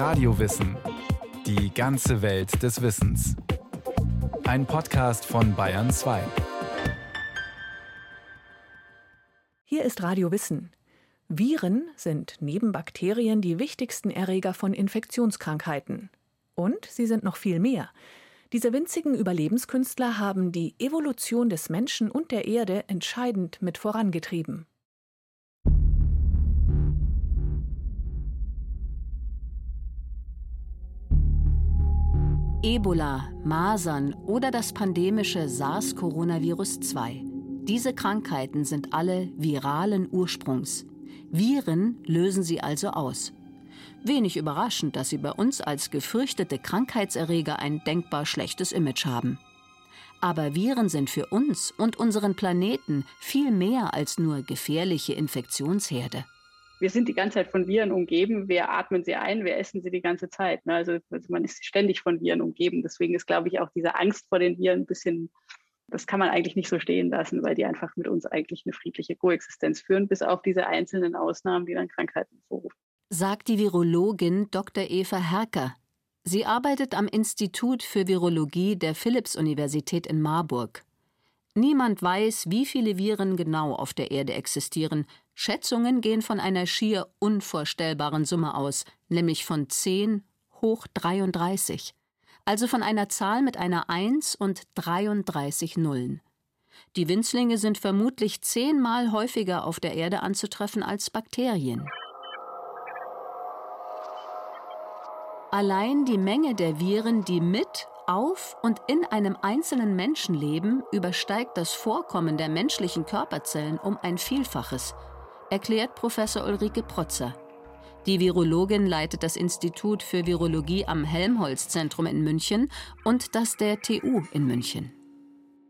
Radiowissen. Die ganze Welt des Wissens. Ein Podcast von Bayern 2. Hier ist Radio Wissen. Viren sind neben Bakterien die wichtigsten Erreger von Infektionskrankheiten. Und sie sind noch viel mehr. Diese winzigen Überlebenskünstler haben die Evolution des Menschen und der Erde entscheidend mit vorangetrieben. Ebola, Masern oder das pandemische SARS-Coronavirus 2. Diese Krankheiten sind alle viralen Ursprungs. Viren lösen sie also aus. Wenig überraschend, dass sie bei uns als gefürchtete Krankheitserreger ein denkbar schlechtes Image haben. Aber Viren sind für uns und unseren Planeten viel mehr als nur gefährliche Infektionsherde. Wir sind die ganze Zeit von Viren umgeben. Wir atmen sie ein, wir essen sie die ganze Zeit. Ne? Also, also man ist ständig von Viren umgeben. Deswegen ist, glaube ich, auch diese Angst vor den Viren ein bisschen, das kann man eigentlich nicht so stehen lassen, weil die einfach mit uns eigentlich eine friedliche Koexistenz führen, bis auf diese einzelnen Ausnahmen, die dann Krankheiten hervorrufen sagt die Virologin Dr. Eva Herker. Sie arbeitet am Institut für Virologie der Philipps-Universität in Marburg. Niemand weiß, wie viele Viren genau auf der Erde existieren. Schätzungen gehen von einer schier unvorstellbaren Summe aus, nämlich von 10 hoch 33. Also von einer Zahl mit einer 1 und 33 Nullen. Die Winzlinge sind vermutlich zehnmal häufiger auf der Erde anzutreffen als Bakterien. Allein die Menge der Viren, die mit, auf und in einem einzelnen Menschen leben, übersteigt das Vorkommen der menschlichen Körperzellen um ein Vielfaches, erklärt Professor Ulrike Protzer. Die Virologin leitet das Institut für Virologie am Helmholtz-Zentrum in München und das der TU in München.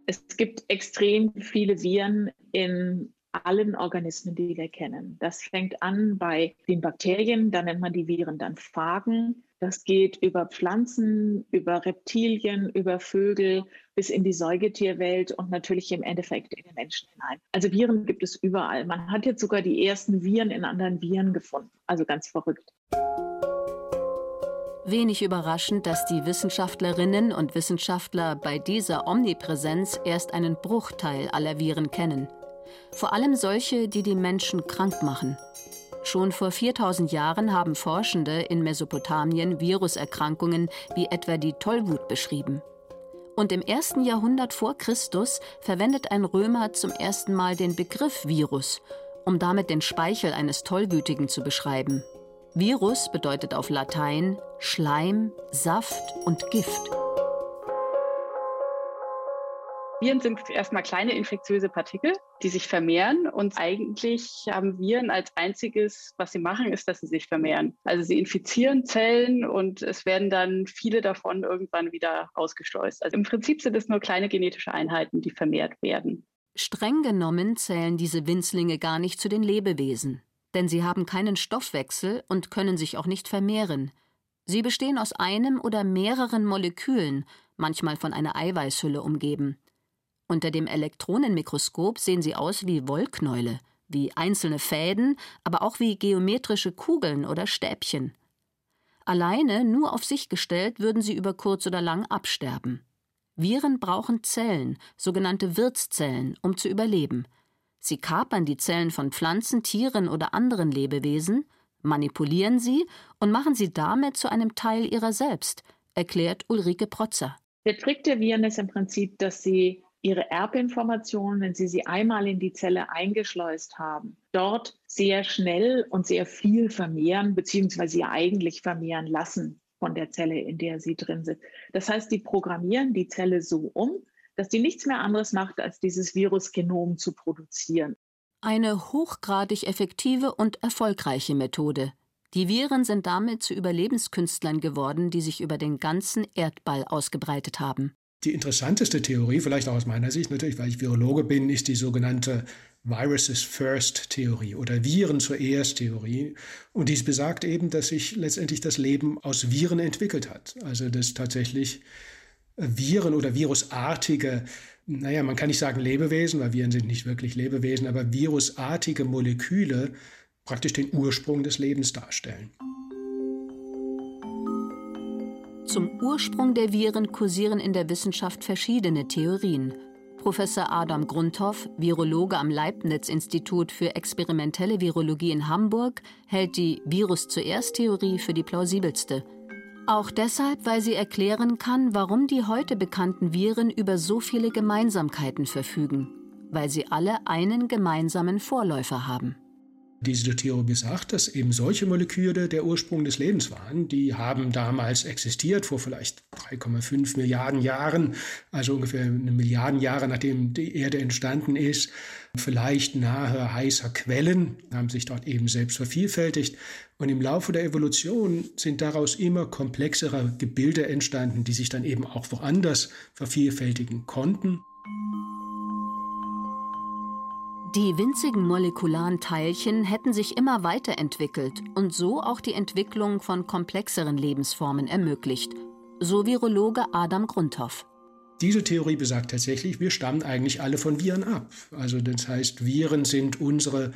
Es gibt extrem viele Viren in allen Organismen, die wir kennen. Das fängt an bei den Bakterien, da nennt man die Viren dann Phagen. Das geht über Pflanzen, über Reptilien, über Vögel bis in die Säugetierwelt und natürlich im Endeffekt in den Menschen hinein. Also Viren gibt es überall. Man hat jetzt sogar die ersten Viren in anderen Viren gefunden. Also ganz verrückt. Wenig überraschend, dass die Wissenschaftlerinnen und Wissenschaftler bei dieser Omnipräsenz erst einen Bruchteil aller Viren kennen. Vor allem solche, die die Menschen krank machen. Schon vor 4000 Jahren haben Forschende in Mesopotamien Viruserkrankungen wie etwa die Tollwut beschrieben. Und im ersten Jahrhundert vor Christus verwendet ein Römer zum ersten Mal den Begriff Virus, um damit den Speichel eines Tollwütigen zu beschreiben. Virus bedeutet auf Latein Schleim, Saft und Gift. Viren sind erstmal kleine infektiöse Partikel, die sich vermehren. Und eigentlich haben Viren als einziges, was sie machen, ist, dass sie sich vermehren. Also sie infizieren Zellen und es werden dann viele davon irgendwann wieder ausgeschleust. Also im Prinzip sind es nur kleine genetische Einheiten, die vermehrt werden. Streng genommen zählen diese Winzlinge gar nicht zu den Lebewesen, denn sie haben keinen Stoffwechsel und können sich auch nicht vermehren. Sie bestehen aus einem oder mehreren Molekülen, manchmal von einer Eiweißhülle umgeben. Unter dem Elektronenmikroskop sehen sie aus wie Wollknäule, wie einzelne Fäden, aber auch wie geometrische Kugeln oder Stäbchen. Alleine, nur auf sich gestellt, würden sie über kurz oder lang absterben. Viren brauchen Zellen, sogenannte Wirtszellen, um zu überleben. Sie kapern die Zellen von Pflanzen, Tieren oder anderen Lebewesen, manipulieren sie und machen sie damit zu einem Teil ihrer selbst, erklärt Ulrike Protzer. Der Trick der Viren ist im Prinzip, dass sie ihre Erbinformationen, wenn Sie sie einmal in die Zelle eingeschleust haben, dort sehr schnell und sehr viel vermehren, beziehungsweise sie eigentlich vermehren lassen von der Zelle, in der sie drin sind. Das heißt, die programmieren die Zelle so um, dass die nichts mehr anderes macht, als dieses Virusgenom zu produzieren. Eine hochgradig effektive und erfolgreiche Methode. Die Viren sind damit zu Überlebenskünstlern geworden, die sich über den ganzen Erdball ausgebreitet haben. Die interessanteste Theorie, vielleicht auch aus meiner Sicht natürlich, weil ich Virologe bin, ist die sogenannte Viruses First Theorie oder Viren zuerst Theorie. Und dies besagt eben, dass sich letztendlich das Leben aus Viren entwickelt hat. Also dass tatsächlich Viren oder virusartige, naja, man kann nicht sagen Lebewesen, weil Viren sind nicht wirklich Lebewesen, aber virusartige Moleküle praktisch den Ursprung des Lebens darstellen. Zum Ursprung der Viren kursieren in der Wissenschaft verschiedene Theorien. Professor Adam Grundhoff, Virologe am Leibniz-Institut für experimentelle Virologie in Hamburg, hält die Virus zuerst Theorie für die plausibelste. Auch deshalb, weil sie erklären kann, warum die heute bekannten Viren über so viele Gemeinsamkeiten verfügen, weil sie alle einen gemeinsamen Vorläufer haben diese Theorie besagt, dass eben solche Moleküle der Ursprung des Lebens waren. Die haben damals existiert, vor vielleicht 3,5 Milliarden Jahren, also ungefähr eine Milliarden Jahre nachdem die Erde entstanden ist. Vielleicht nahe heißer Quellen haben sich dort eben selbst vervielfältigt. Und im Laufe der Evolution sind daraus immer komplexere Gebilde entstanden, die sich dann eben auch woanders vervielfältigen konnten. Die winzigen molekularen Teilchen hätten sich immer weiterentwickelt und so auch die Entwicklung von komplexeren Lebensformen ermöglicht, so Virologe Adam Grundhoff. Diese Theorie besagt tatsächlich, wir stammen eigentlich alle von Viren ab. Also das heißt, Viren sind unsere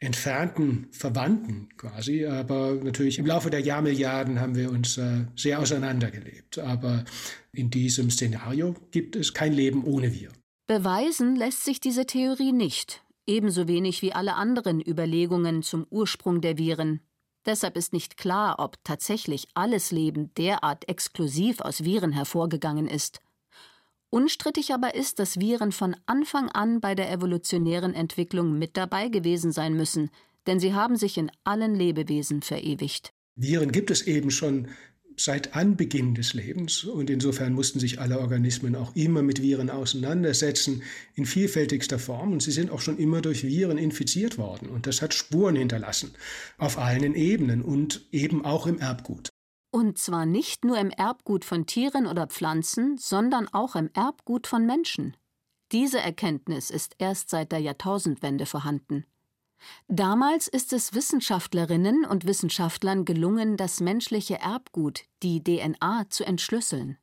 entfernten Verwandten quasi, aber natürlich im Laufe der Jahrmilliarden haben wir uns äh, sehr auseinandergelebt. Aber in diesem Szenario gibt es kein Leben ohne Viren. Beweisen lässt sich diese Theorie nicht, ebenso wenig wie alle anderen Überlegungen zum Ursprung der Viren. Deshalb ist nicht klar, ob tatsächlich alles Leben derart exklusiv aus Viren hervorgegangen ist. Unstrittig aber ist, dass Viren von Anfang an bei der evolutionären Entwicklung mit dabei gewesen sein müssen, denn sie haben sich in allen Lebewesen verewigt. Viren gibt es eben schon seit Anbeginn des Lebens und insofern mussten sich alle Organismen auch immer mit Viren auseinandersetzen in vielfältigster Form und sie sind auch schon immer durch Viren infiziert worden und das hat Spuren hinterlassen auf allen Ebenen und eben auch im Erbgut. Und zwar nicht nur im Erbgut von Tieren oder Pflanzen, sondern auch im Erbgut von Menschen. Diese Erkenntnis ist erst seit der Jahrtausendwende vorhanden. Damals ist es Wissenschaftlerinnen und Wissenschaftlern gelungen, das menschliche Erbgut, die DNA, zu entschlüsseln.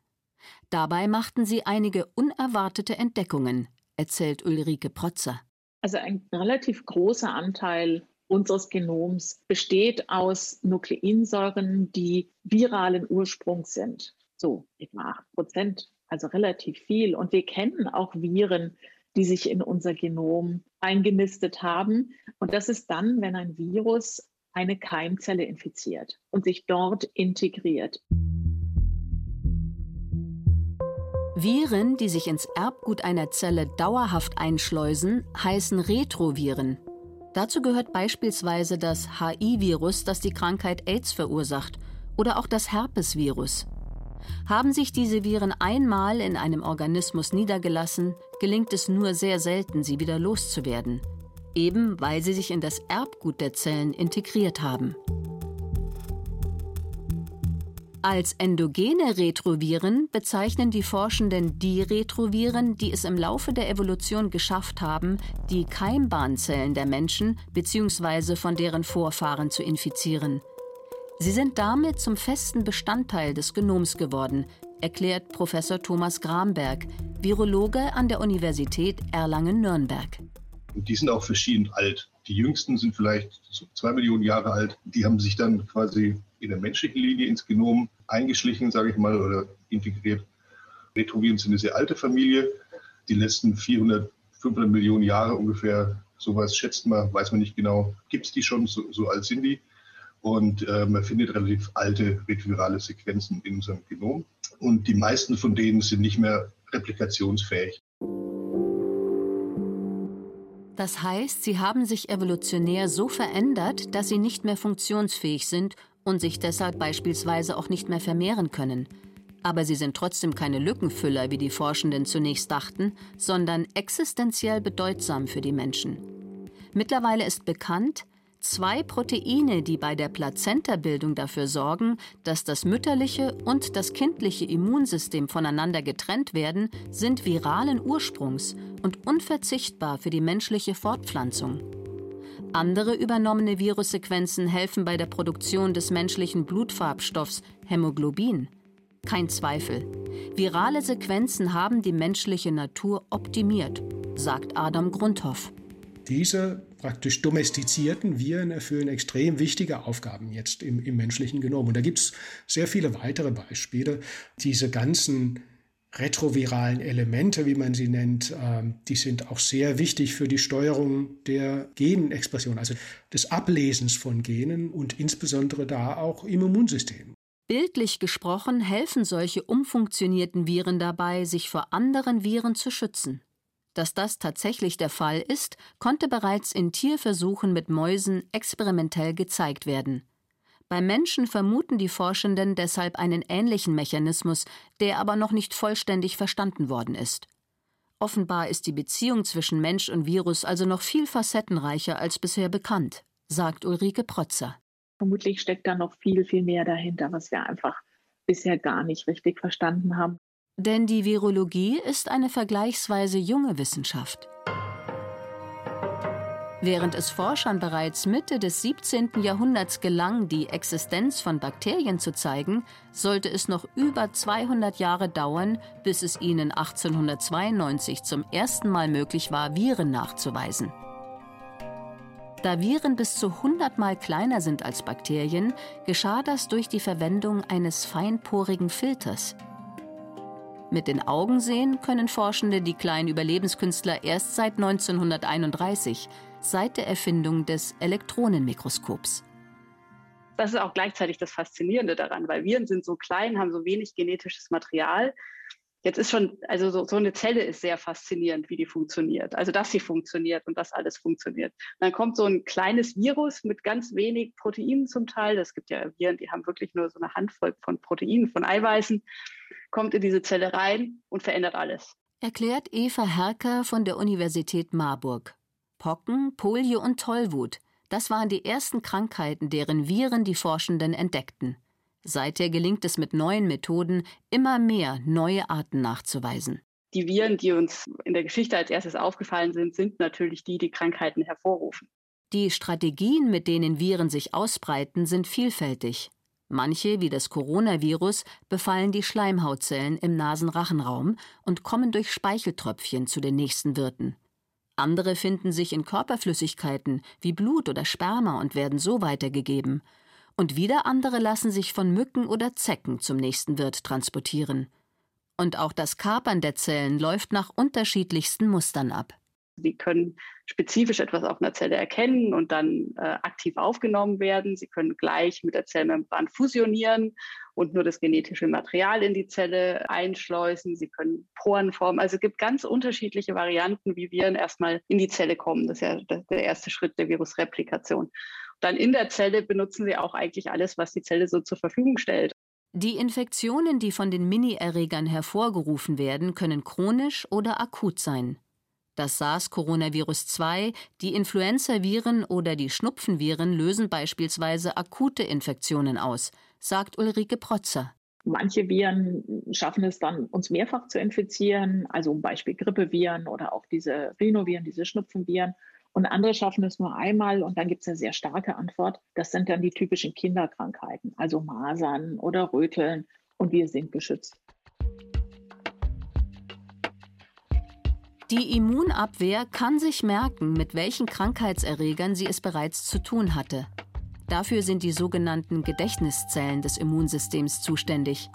Dabei machten sie einige unerwartete Entdeckungen, erzählt Ulrike Protzer. Also ein relativ großer Anteil unseres Genoms besteht aus Nukleinsäuren, die viralen Ursprungs sind. So etwa 8 Prozent, also relativ viel. Und wir kennen auch Viren, die sich in unser Genom eingenistet haben. Und das ist dann, wenn ein Virus eine Keimzelle infiziert und sich dort integriert. Viren, die sich ins Erbgut einer Zelle dauerhaft einschleusen, heißen Retroviren. Dazu gehört beispielsweise das HI-Virus, das die Krankheit AIDS verursacht, oder auch das Herpesvirus. Haben sich diese Viren einmal in einem Organismus niedergelassen, gelingt es nur sehr selten, sie wieder loszuwerden, eben weil sie sich in das Erbgut der Zellen integriert haben. Als endogene Retroviren bezeichnen die Forschenden die Retroviren, die es im Laufe der Evolution geschafft haben, die Keimbahnzellen der Menschen bzw. von deren Vorfahren zu infizieren – Sie sind damit zum festen Bestandteil des Genoms geworden, erklärt Professor Thomas Gramberg, Virologe an der Universität Erlangen-Nürnberg. Die sind auch verschieden alt. Die jüngsten sind vielleicht zwei Millionen Jahre alt. Die haben sich dann quasi in der menschlichen Linie ins Genom eingeschlichen, sage ich mal, oder integriert. Retroviren sind eine sehr alte Familie. Die letzten 400, 500 Millionen Jahre ungefähr, sowas schätzt man, weiß man nicht genau, gibt es die schon, so, so alt sind die und äh, man findet relativ alte retrovirale Sequenzen in unserem Genom. Und die meisten von denen sind nicht mehr replikationsfähig. Das heißt, sie haben sich evolutionär so verändert, dass sie nicht mehr funktionsfähig sind und sich deshalb beispielsweise auch nicht mehr vermehren können. Aber sie sind trotzdem keine Lückenfüller, wie die Forschenden zunächst dachten, sondern existenziell bedeutsam für die Menschen. Mittlerweile ist bekannt, zwei Proteine, die bei der Plazenta-Bildung dafür sorgen, dass das mütterliche und das kindliche Immunsystem voneinander getrennt werden, sind viralen Ursprungs und unverzichtbar für die menschliche Fortpflanzung. Andere übernommene Virussequenzen helfen bei der Produktion des menschlichen Blutfarbstoffs Hämoglobin. Kein Zweifel. Virale Sequenzen haben die menschliche Natur optimiert, sagt Adam Grundhoff. Diese praktisch domestizierten Viren erfüllen extrem wichtige Aufgaben jetzt im, im menschlichen Genom. Und da gibt es sehr viele weitere Beispiele. Diese ganzen retroviralen Elemente, wie man sie nennt, ähm, die sind auch sehr wichtig für die Steuerung der Genexpression, also des Ablesens von Genen und insbesondere da auch im Immunsystem. Bildlich gesprochen helfen solche umfunktionierten Viren dabei, sich vor anderen Viren zu schützen. Dass das tatsächlich der Fall ist, konnte bereits in Tierversuchen mit Mäusen experimentell gezeigt werden. Beim Menschen vermuten die Forschenden deshalb einen ähnlichen Mechanismus, der aber noch nicht vollständig verstanden worden ist. Offenbar ist die Beziehung zwischen Mensch und Virus also noch viel facettenreicher als bisher bekannt, sagt Ulrike Protzer. Vermutlich steckt da noch viel, viel mehr dahinter, was wir einfach bisher gar nicht richtig verstanden haben. Denn die Virologie ist eine vergleichsweise junge Wissenschaft. Während es Forschern bereits Mitte des 17. Jahrhunderts gelang, die Existenz von Bakterien zu zeigen, sollte es noch über 200 Jahre dauern, bis es ihnen 1892 zum ersten Mal möglich war, Viren nachzuweisen. Da Viren bis zu 100 Mal kleiner sind als Bakterien, geschah das durch die Verwendung eines feinporigen Filters. Mit den Augen sehen können Forschende die kleinen Überlebenskünstler erst seit 1931, seit der Erfindung des Elektronenmikroskops. Das ist auch gleichzeitig das Faszinierende daran, weil Viren sind so klein, haben so wenig genetisches Material Jetzt ist schon, also so, so, eine Zelle ist sehr faszinierend, wie die funktioniert. Also, dass sie funktioniert und dass alles funktioniert. dann kommt so ein kleines Virus mit ganz wenig Proteinen zum Teil. Es gibt ja Viren, die haben wirklich nur so eine Handvoll von Proteinen, von Eiweißen, kommt in diese Zelle rein und verändert alles. Erklärt Eva Herker von der Universität Marburg. Pocken, Polio und Tollwut. Das waren die ersten Krankheiten, deren Viren die Forschenden entdeckten. Seither gelingt es mit neuen Methoden, immer mehr neue Arten nachzuweisen. Die Viren, die uns in der Geschichte als erstes aufgefallen sind, sind natürlich die, die Krankheiten hervorrufen. Die Strategien, mit denen Viren sich ausbreiten, sind vielfältig. Manche, wie das Coronavirus, befallen die Schleimhautzellen im Nasenrachenraum und kommen durch Speicheltröpfchen zu den nächsten Wirten. Andere finden sich in Körperflüssigkeiten wie Blut oder Sperma und werden so weitergegeben und wieder andere lassen sich von Mücken oder Zecken zum nächsten Wirt transportieren. Und auch das Kapern der Zellen läuft nach unterschiedlichsten Mustern ab. Sie können spezifisch etwas auf einer Zelle erkennen und dann äh, aktiv aufgenommen werden. Sie können gleich mit der Zellmembran fusionieren und nur das genetische Material in die Zelle einschleusen. Sie können Poren formen. Also es gibt ganz unterschiedliche Varianten, wie Viren erstmal in die Zelle kommen. Das ist ja der erste Schritt der Virusreplikation. Dann in der Zelle benutzen sie auch eigentlich alles, was die Zelle so zur Verfügung stellt. Die Infektionen, die von den Mini-Erregern hervorgerufen werden, können chronisch oder akut sein. Das SARS-Coronavirus 2, die Influenza-Viren oder die Schnupfenviren lösen beispielsweise akute Infektionen aus, sagt Ulrike Protzer. Manche Viren schaffen es dann, uns mehrfach zu infizieren, also zum Beispiel Grippeviren oder auch diese Rhinoviren, diese Schnupfenviren. Und andere schaffen es nur einmal und dann gibt es eine sehr starke Antwort. Das sind dann die typischen Kinderkrankheiten, also Masern oder Röteln. Und wir sind geschützt. Die Immunabwehr kann sich merken, mit welchen Krankheitserregern sie es bereits zu tun hatte. Dafür sind die sogenannten Gedächtniszellen des Immunsystems zuständig.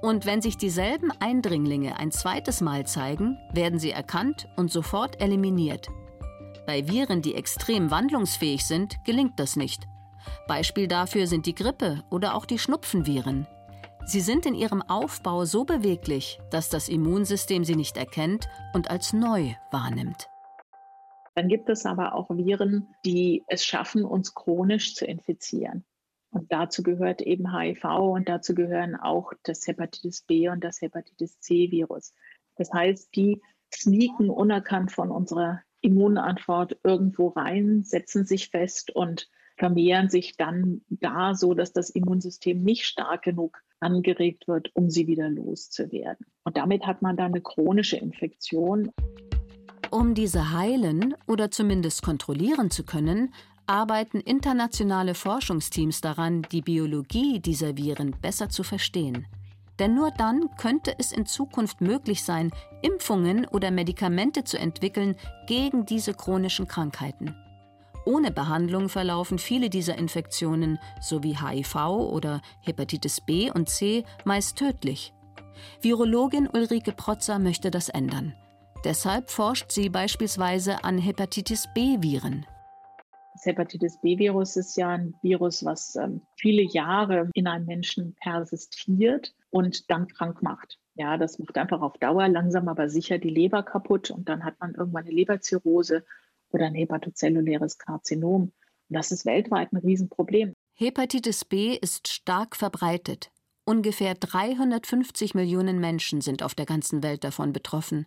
Und wenn sich dieselben Eindringlinge ein zweites Mal zeigen, werden sie erkannt und sofort eliminiert. Bei Viren, die extrem wandlungsfähig sind, gelingt das nicht. Beispiel dafür sind die Grippe oder auch die Schnupfenviren. Sie sind in ihrem Aufbau so beweglich, dass das Immunsystem sie nicht erkennt und als neu wahrnimmt. Dann gibt es aber auch Viren, die es schaffen, uns chronisch zu infizieren. Und dazu gehört eben HIV und dazu gehören auch das Hepatitis B und das Hepatitis C-Virus. Das heißt, die sneaken unerkannt von unserer Immunantwort irgendwo rein, setzen sich fest und vermehren sich dann da so, dass das Immunsystem nicht stark genug angeregt wird, um sie wieder loszuwerden. Und damit hat man dann eine chronische Infektion. Um diese heilen oder zumindest kontrollieren zu können, arbeiten internationale Forschungsteams daran, die Biologie dieser Viren besser zu verstehen. Denn nur dann könnte es in Zukunft möglich sein, Impfungen oder Medikamente zu entwickeln gegen diese chronischen Krankheiten. Ohne Behandlung verlaufen viele dieser Infektionen sowie HIV oder Hepatitis B und C meist tödlich. Virologin Ulrike Protzer möchte das ändern. Deshalb forscht sie beispielsweise an Hepatitis B-Viren. Das Hepatitis B-Virus ist ja ein Virus, was ähm, viele Jahre in einem Menschen persistiert und dann krank macht. Ja, das macht einfach auf Dauer langsam aber sicher die Leber kaputt und dann hat man irgendwann eine Leberzirrhose oder ein hepatozelluläres Karzinom. Und das ist weltweit ein Riesenproblem. Hepatitis B ist stark verbreitet. Ungefähr 350 Millionen Menschen sind auf der ganzen Welt davon betroffen.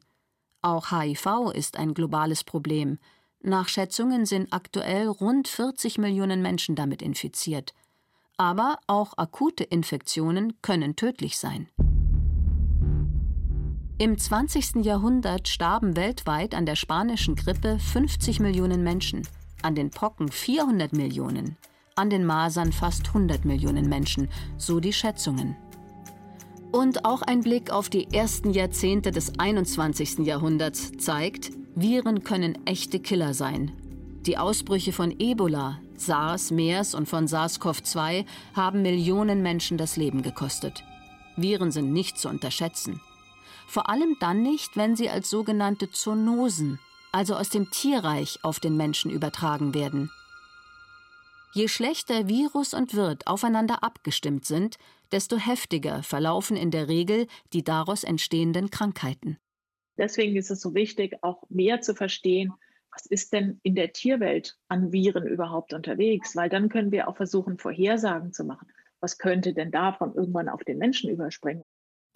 Auch HIV ist ein globales Problem. Nach Schätzungen sind aktuell rund 40 Millionen Menschen damit infiziert. Aber auch akute Infektionen können tödlich sein. Im 20. Jahrhundert starben weltweit an der spanischen Grippe 50 Millionen Menschen, an den Pocken 400 Millionen, an den Masern fast 100 Millionen Menschen, so die Schätzungen. Und auch ein Blick auf die ersten Jahrzehnte des 21. Jahrhunderts zeigt, Viren können echte Killer sein. Die Ausbrüche von Ebola, SARS, MERS und von SARS-CoV-2 haben Millionen Menschen das Leben gekostet. Viren sind nicht zu unterschätzen. Vor allem dann nicht, wenn sie als sogenannte Zoonosen, also aus dem Tierreich, auf den Menschen übertragen werden. Je schlechter Virus und Wirt aufeinander abgestimmt sind, desto heftiger verlaufen in der Regel die daraus entstehenden Krankheiten. Deswegen ist es so wichtig, auch mehr zu verstehen, was ist denn in der Tierwelt an Viren überhaupt unterwegs, weil dann können wir auch versuchen, Vorhersagen zu machen. Was könnte denn davon irgendwann auf den Menschen überspringen?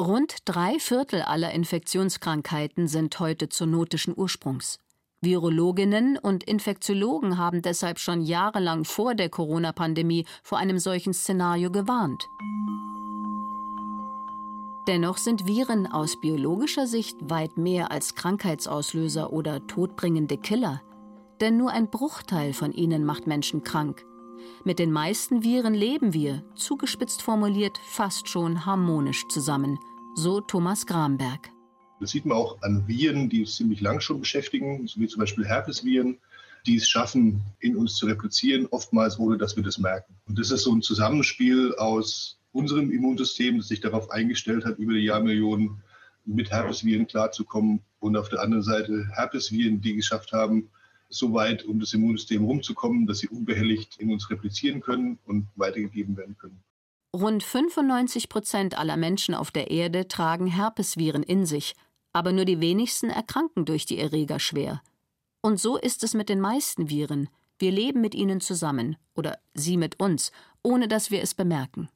Rund drei Viertel aller Infektionskrankheiten sind heute zoonotischen Ursprungs. Virologinnen und Infektiologen haben deshalb schon jahrelang vor der Corona-Pandemie vor einem solchen Szenario gewarnt. Dennoch sind Viren aus biologischer Sicht weit mehr als Krankheitsauslöser oder todbringende Killer. Denn nur ein Bruchteil von ihnen macht Menschen krank. Mit den meisten Viren leben wir, zugespitzt formuliert, fast schon harmonisch zusammen, so Thomas Gramberg. Das sieht man auch an Viren, die uns ziemlich lang schon beschäftigen, wie zum Beispiel Herpesviren, die es schaffen, in uns zu replizieren, oftmals ohne dass wir das merken. Und das ist so ein Zusammenspiel aus unserem Immunsystem, das sich darauf eingestellt hat, über die Jahrmillionen mit Herpesviren klarzukommen und auf der anderen Seite Herpesviren, die geschafft haben, so weit um das Immunsystem rumzukommen, dass sie unbehelligt in uns replizieren können und weitergegeben werden können. Rund 95 Prozent aller Menschen auf der Erde tragen Herpesviren in sich, aber nur die wenigsten erkranken durch die Erreger schwer. Und so ist es mit den meisten Viren. Wir leben mit ihnen zusammen oder sie mit uns, ohne dass wir es bemerken.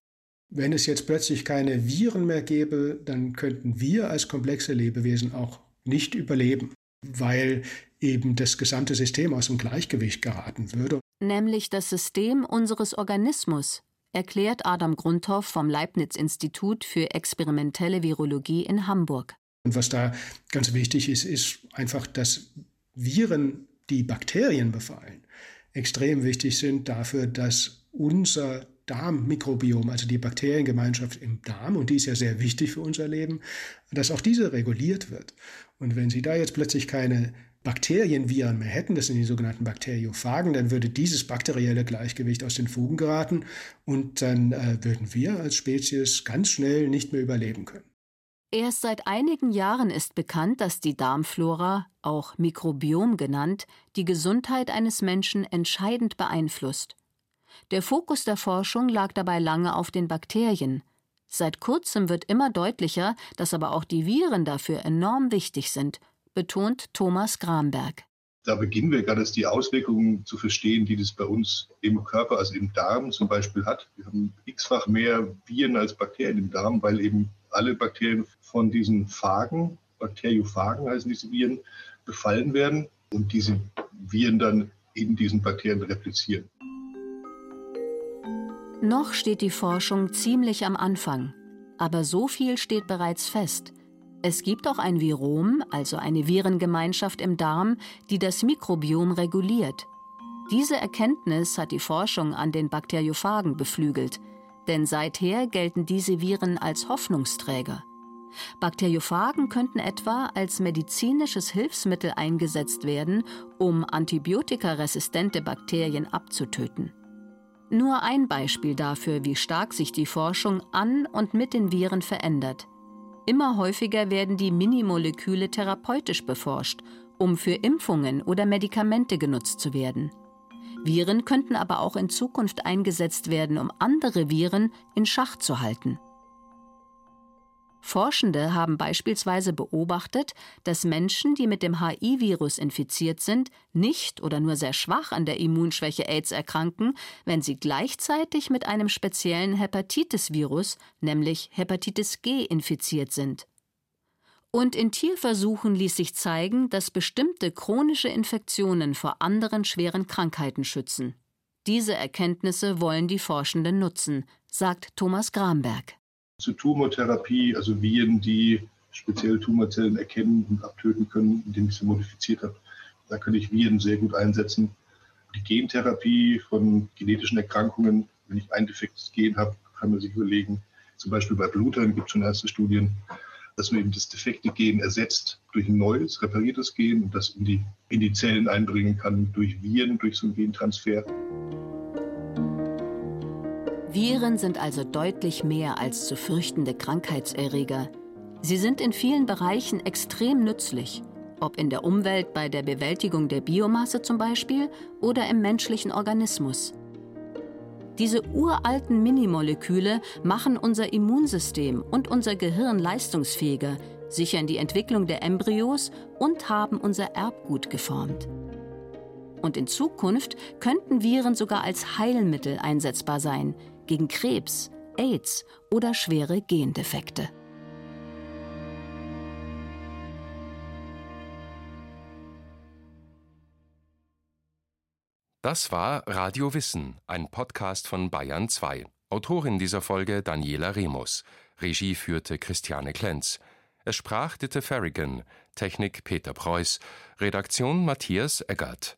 Wenn es jetzt plötzlich keine Viren mehr gäbe, dann könnten wir als komplexe Lebewesen auch nicht überleben, weil eben das gesamte System aus dem Gleichgewicht geraten würde. Nämlich das System unseres Organismus, erklärt Adam Grundhoff vom Leibniz-Institut für experimentelle Virologie in Hamburg. Und was da ganz wichtig ist, ist einfach, dass Viren, die Bakterien befallen, extrem wichtig sind dafür, dass unser Darmmikrobiom, also die Bakteriengemeinschaft im Darm, und die ist ja sehr wichtig für unser Leben, dass auch diese reguliert wird. Und wenn Sie da jetzt plötzlich keine Bakterienviren mehr hätten, das sind die sogenannten Bakteriophagen, dann würde dieses bakterielle Gleichgewicht aus den Fugen geraten und dann äh, würden wir als Spezies ganz schnell nicht mehr überleben können. Erst seit einigen Jahren ist bekannt, dass die Darmflora, auch Mikrobiom genannt, die Gesundheit eines Menschen entscheidend beeinflusst. Der Fokus der Forschung lag dabei lange auf den Bakterien. Seit kurzem wird immer deutlicher, dass aber auch die Viren dafür enorm wichtig sind, betont Thomas Gramberg. Da beginnen wir gerade die Auswirkungen zu verstehen, die das bei uns im Körper, also im Darm zum Beispiel hat. Wir haben x-fach mehr Viren als Bakterien im Darm, weil eben alle Bakterien von diesen Phagen, Bakteriophagen heißen diese Viren, befallen werden und diese Viren dann in diesen Bakterien replizieren. Noch steht die Forschung ziemlich am Anfang, aber so viel steht bereits fest. Es gibt auch ein Virom, also eine Virengemeinschaft im Darm, die das Mikrobiom reguliert. Diese Erkenntnis hat die Forschung an den Bakteriophagen beflügelt – denn seither gelten diese Viren als Hoffnungsträger. Bakteriophagen könnten etwa als medizinisches Hilfsmittel eingesetzt werden, um antibiotikaresistente Bakterien abzutöten. Nur ein Beispiel dafür, wie stark sich die Forschung an und mit den Viren verändert. Immer häufiger werden die Minimoleküle therapeutisch beforscht, um für Impfungen oder Medikamente genutzt zu werden. Viren könnten aber auch in Zukunft eingesetzt werden, um andere Viren in Schach zu halten. Forschende haben beispielsweise beobachtet, dass Menschen, die mit dem HIV-Virus infiziert sind, nicht oder nur sehr schwach an der Immunschwäche AIDS erkranken, wenn sie gleichzeitig mit einem speziellen Hepatitis-Virus, nämlich Hepatitis G, infiziert sind. Und in Tierversuchen ließ sich zeigen, dass bestimmte chronische Infektionen vor anderen schweren Krankheiten schützen. Diese Erkenntnisse wollen die Forschenden nutzen, sagt Thomas Gramberg zur Tumortherapie, also Viren, die spezielle Tumorzellen erkennen und abtöten können, indem ich sie modifiziert habe. Da kann ich Viren sehr gut einsetzen. Die Gentherapie von genetischen Erkrankungen, wenn ich ein defektes Gen habe, kann man sich überlegen, zum Beispiel bei Blutern gibt es schon erste Studien, dass man eben das defekte Gen ersetzt durch ein neues, repariertes Gen und das in die, in die Zellen einbringen kann durch Viren, durch so einen Gentransfer. Viren sind also deutlich mehr als zu fürchtende Krankheitserreger. Sie sind in vielen Bereichen extrem nützlich, ob in der Umwelt bei der Bewältigung der Biomasse zum Beispiel oder im menschlichen Organismus. Diese uralten Minimoleküle machen unser Immunsystem und unser Gehirn leistungsfähiger, sichern die Entwicklung der Embryos und haben unser Erbgut geformt. Und in Zukunft könnten Viren sogar als Heilmittel einsetzbar sein, gegen Krebs, AIDS oder schwere Gendefekte. Das war Radio Wissen, ein Podcast von Bayern 2. Autorin dieser Folge Daniela Remus. Regie führte Christiane Klenz. Es sprach Ditte Ferrigan, Technik Peter Preuß, Redaktion Matthias Eggert.